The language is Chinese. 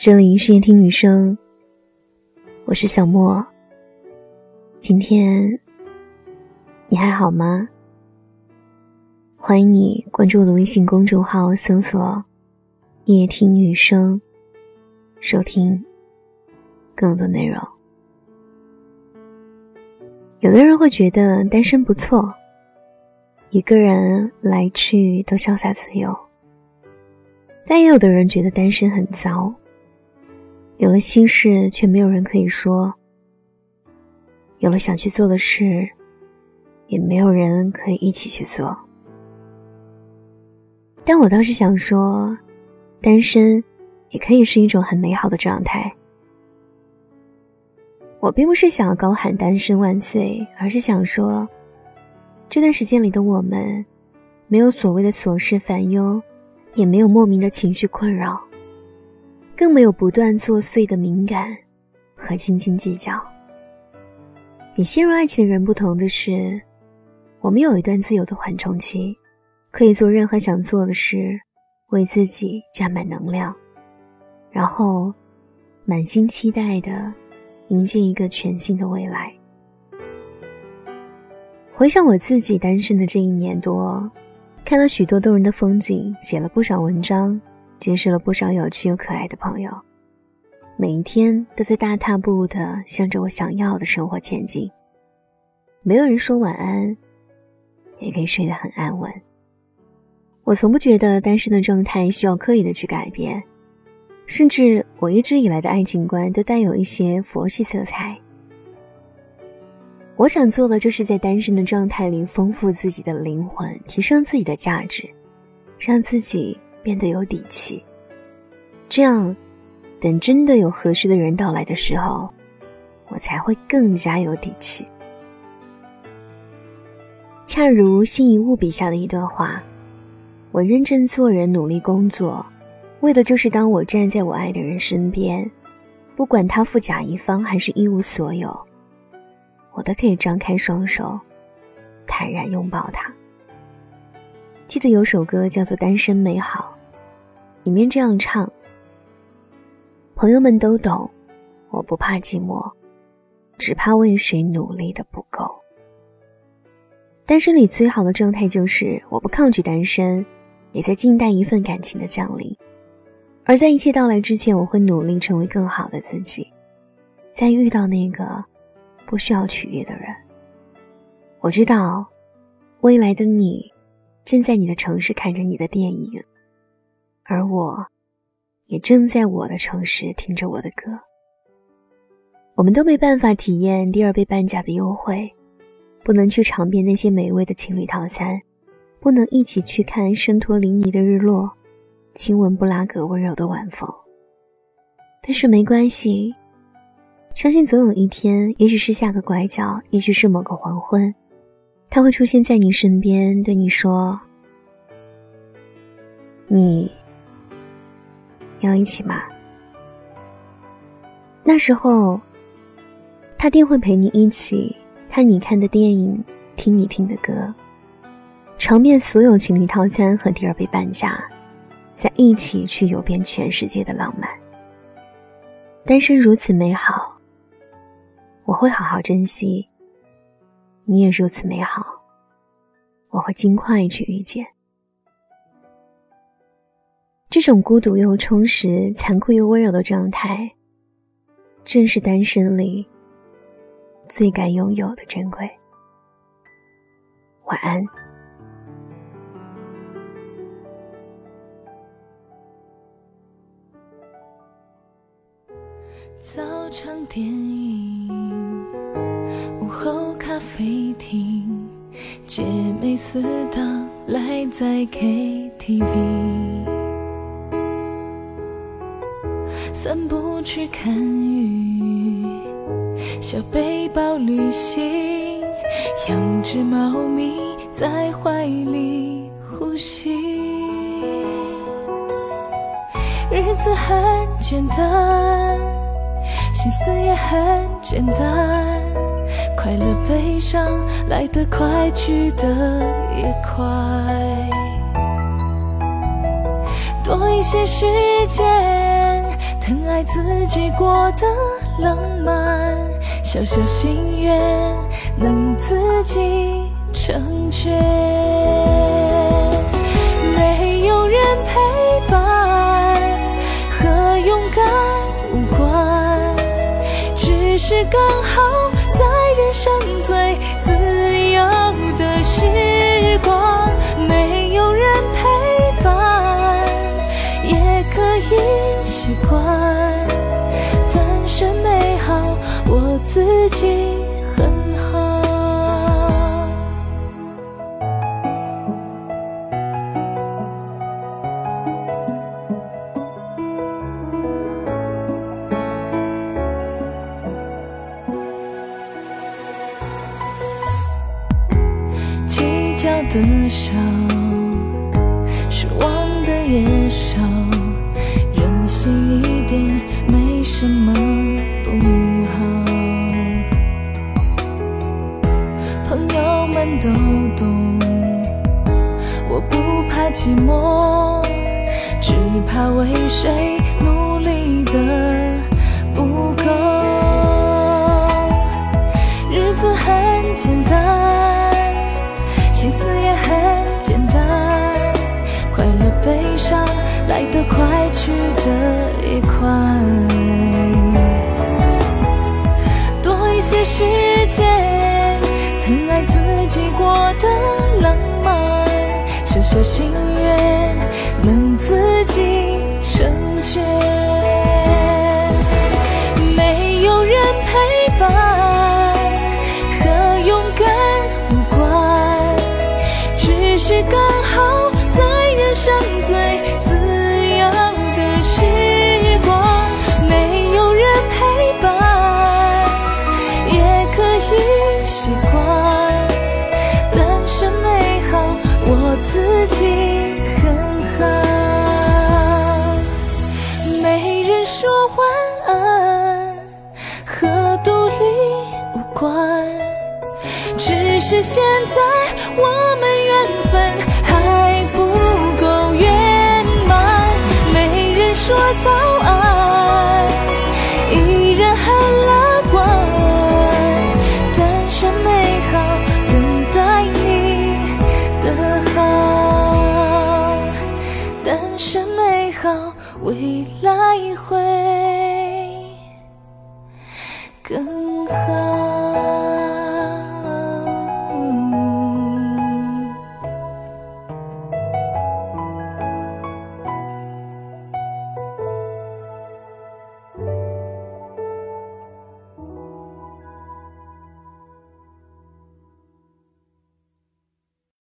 这里是夜听女生，我是小莫。今天你还好吗？欢迎你关注我的微信公众号，搜索“夜听女生”，收听更多内容。有的人会觉得单身不错，一个人来去都潇洒自由，但也有的人觉得单身很糟。有了心事，却没有人可以说；有了想去做的事，也没有人可以一起去做。但我倒是想说，单身也可以是一种很美好的状态。我并不是想要高喊“单身万岁”，而是想说，这段时间里的我们，没有所谓的琐事烦忧，也没有莫名的情绪困扰。更没有不断作祟的敏感和斤斤计较。与陷入爱情的人不同的是，我们有一段自由的缓冲期，可以做任何想做的事，为自己加满能量，然后满心期待的迎接一个全新的未来。回想我自己单身的这一年多，看了许多动人的风景，写了不少文章。结识了不少有趣又可爱的朋友，每一天都在大踏步的向着我想要的生活前进。没有人说晚安，也可以睡得很安稳。我从不觉得单身的状态需要刻意的去改变，甚至我一直以来的爱情观都带有一些佛系色彩。我想做的就是在单身的状态里丰富自己的灵魂，提升自己的价值，让自己。变得有底气，这样，等真的有合适的人到来的时候，我才会更加有底气。恰如辛夷坞笔下的一段话：“我认真做人，努力工作，为的就是当我站在我爱的人身边，不管他富甲一方还是一无所有，我都可以张开双手，坦然拥抱他。”记得有首歌叫做《单身美好》。里面这样唱：“朋友们都懂，我不怕寂寞，只怕为谁努力的不够。单身里最好的状态就是我不抗拒单身，也在静待一份感情的降临。而在一切到来之前，我会努力成为更好的自己，在遇到那个不需要取悦的人。我知道，未来的你正在你的城市看着你的电影。”而我，也正在我的城市听着我的歌。我们都没办法体验第二杯半价的优惠，不能去尝遍那些美味的情侣套餐，不能一起去看圣托里尼的日落，亲吻布拉格温柔的晚风。但是没关系，相信总有一天，也许是下个拐角，也许是某个黄昏，他会出现在你身边，对你说：“你。”要一起吗？那时候，他定会陪你一起看你看的电影，听你听的歌，尝遍所有情侣套餐和第二杯半价，再一起去游遍全世界的浪漫。单身如此美好，我会好好珍惜。你也如此美好，我会尽快去遇见。这种孤独又充实、残酷又温柔的状态，正是单身里最该拥有的珍贵。晚安。早场电影，午后咖啡厅，姐妹四档赖在 KTV。散步去看雨，小背包旅行，养只猫咪在怀里呼吸。日子很简单，心思也很简单，快乐悲伤来得快，去得也快，多一些时间。疼爱自己过的浪漫，小小心愿能自己成全。没有人陪伴和勇敢无关，只是刚自己很好。计较的少，失望的也少，任性一点没什么朋友们都懂，我不怕寂寞，只怕为谁努力的不够。日子很简单，心思也很简单，快乐悲伤来得快，去得也快。多一些时间，疼爱自己过的浪漫，小小心愿能自己成全。没有人陪伴和勇敢无关，只是刚好在人生最是现在我们缘分还不够圆满。没人说早安，依然很乐观，单身美好，等待你的好。单身美好，未来会更好。